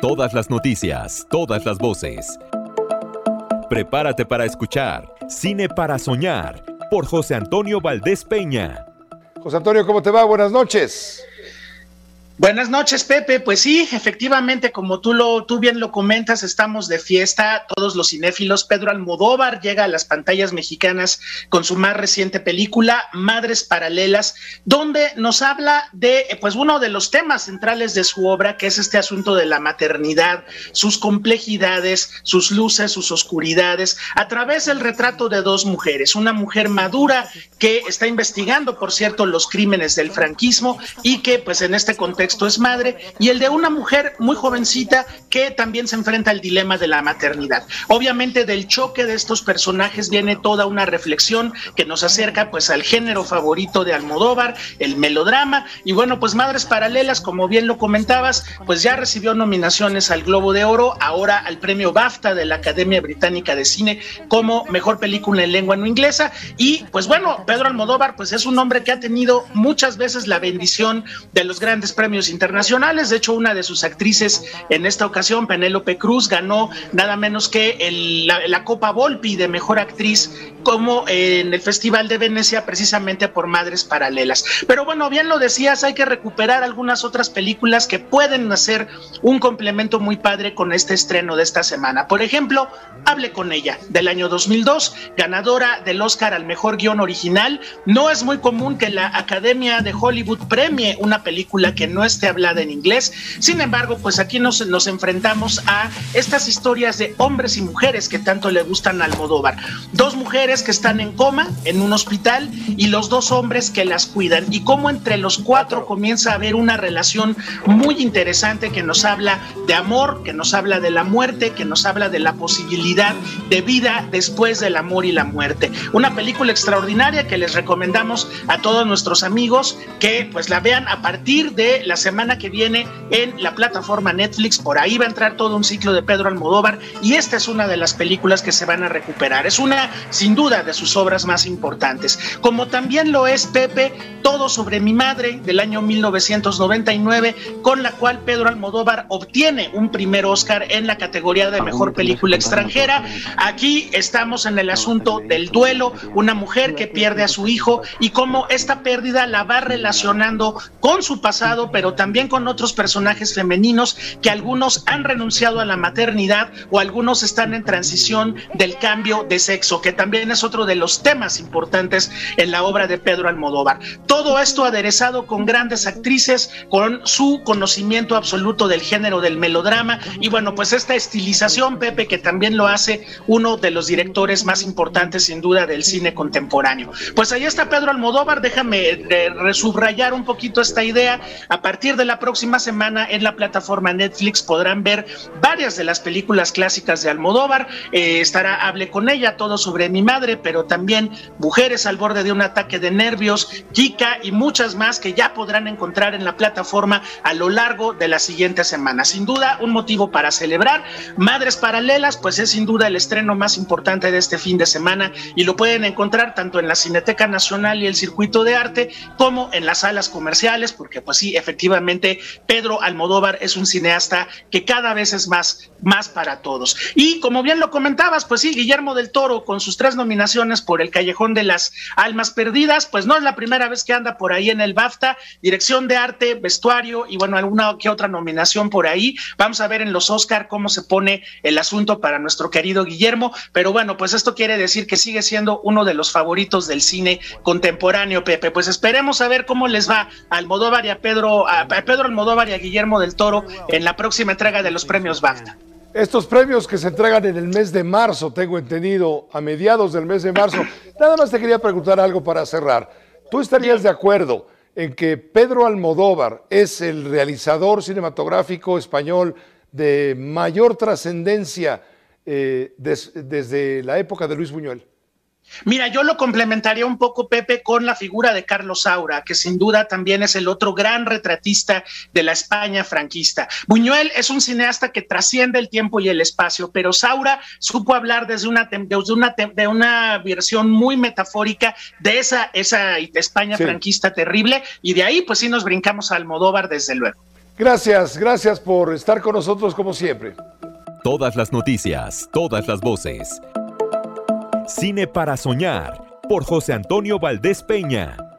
Todas las noticias, todas las voces. Prepárate para escuchar Cine para Soñar por José Antonio Valdés Peña. José Antonio, ¿cómo te va? Buenas noches. Buenas noches, Pepe. Pues sí, efectivamente, como tú lo, bien lo comentas, estamos de fiesta, todos los cinéfilos. Pedro Almodóvar llega a las pantallas mexicanas con su más reciente película, Madres Paralelas, donde nos habla de, pues, uno de los temas centrales de su obra, que es este asunto de la maternidad, sus complejidades, sus luces, sus oscuridades, a través del retrato de dos mujeres, una mujer madura que está investigando, por cierto, los crímenes del franquismo y que, pues, en este contexto esto es madre, y el de una mujer muy jovencita que también se enfrenta al dilema de la maternidad. Obviamente del choque de estos personajes viene toda una reflexión que nos acerca pues al género favorito de Almodóvar, el melodrama, y bueno, pues Madres Paralelas, como bien lo comentabas, pues ya recibió nominaciones al Globo de Oro, ahora al premio BAFTA de la Academia Británica de Cine como mejor película en lengua no inglesa, y pues bueno, Pedro Almodóvar pues es un hombre que ha tenido muchas veces la bendición de los grandes premios internacionales. De hecho, una de sus actrices en esta ocasión, Penélope Cruz, ganó nada menos que la, Copa Volpi de Mejor Actriz como en el Festival de Venecia precisamente por Madres Paralelas. Pero bueno, bien lo decías, hay que recuperar algunas otras películas que pueden hacer un complemento muy padre con este estreno de esta semana. Por ejemplo, Hable con ella, del año 2002, ganadora del Oscar al Mejor Guión Original. No es muy común que la Academia de Hollywood premie una película que no esté hablada en inglés. Sin embargo, pues aquí nos, nos enfrentamos a estas historias de hombres y mujeres que tanto le gustan al Almodóvar. Dos mujeres que están en coma en un hospital y los dos hombres que las cuidan. Y cómo entre los cuatro comienza a haber una relación muy interesante que nos habla de amor, que nos habla de la muerte, que nos habla de la posibilidad de vida después del amor y la muerte. Una película extraordinaria que les recomendamos a todos nuestros amigos que pues la vean a partir de la semana que viene en la plataforma Netflix. Por ahí va a entrar todo un ciclo de Pedro Almodóvar y esta es una de las películas que se van a recuperar. Es una, sin duda, de sus obras más importantes. Como también lo es Pepe, Todo sobre mi madre del año 1999, con la cual Pedro Almodóvar obtiene un primer Oscar en la categoría de mejor película extranjera. Aquí estamos en el asunto del duelo, una mujer que pierde a su hijo y cómo esta pérdida la va relacionando con su pasado, pero también con otros personajes femeninos que algunos han renunciado a la maternidad o algunos están en transición del cambio de sexo, que también es otro de los temas importantes en la obra de Pedro Almodóvar. Todo esto aderezado con grandes actrices, con su conocimiento absoluto del género del melodrama y bueno, pues esta estilización, Pepe, que también lo hace uno de los directores más importantes sin duda del cine contemporáneo. Pues ahí está Pedro Almodóvar, déjame eh, resubrayar un poquito esta idea. Partir de la próxima semana en la plataforma Netflix podrán ver varias de las películas clásicas de Almodóvar. Eh, estará Hable con ella, todo sobre mi madre, pero también Mujeres al borde de un ataque de nervios, Kika y muchas más que ya podrán encontrar en la plataforma a lo largo de la siguiente semana. Sin duda, un motivo para celebrar. Madres Paralelas, pues es sin duda el estreno más importante de este fin de semana y lo pueden encontrar tanto en la Cineteca Nacional y el Circuito de Arte como en las salas comerciales, porque pues sí, efectivamente efectivamente Pedro Almodóvar es un cineasta que cada vez es más, más para todos. Y como bien lo comentabas, pues sí, Guillermo del Toro con sus tres nominaciones por El Callejón de las Almas Perdidas, pues no es la primera vez que anda por ahí en el BAFTA, dirección de arte, vestuario y bueno, alguna que otra nominación por ahí. Vamos a ver en los Oscar cómo se pone el asunto para nuestro querido Guillermo, pero bueno, pues esto quiere decir que sigue siendo uno de los favoritos del cine contemporáneo, Pepe. Pues esperemos a ver cómo les va Almodóvar y a Pedro, a Pedro Almodóvar y a Guillermo del Toro en la próxima entrega de los premios BAFTA. Estos premios que se entregan en el mes de marzo, tengo entendido, a mediados del mes de marzo. Nada más te quería preguntar algo para cerrar. ¿Tú estarías de acuerdo en que Pedro Almodóvar es el realizador cinematográfico español de mayor trascendencia eh, desde la época de Luis Buñuel? Mira, yo lo complementaría un poco, Pepe, con la figura de Carlos Saura, que sin duda también es el otro gran retratista de la España franquista. Buñuel es un cineasta que trasciende el tiempo y el espacio, pero Saura supo hablar desde una, desde una, de una versión muy metafórica de esa, esa España franquista terrible, y de ahí pues sí nos brincamos a Almodóvar desde luego. Gracias, gracias por estar con nosotros como siempre. Todas las noticias, todas las voces. Cine para soñar por José Antonio Valdés Peña.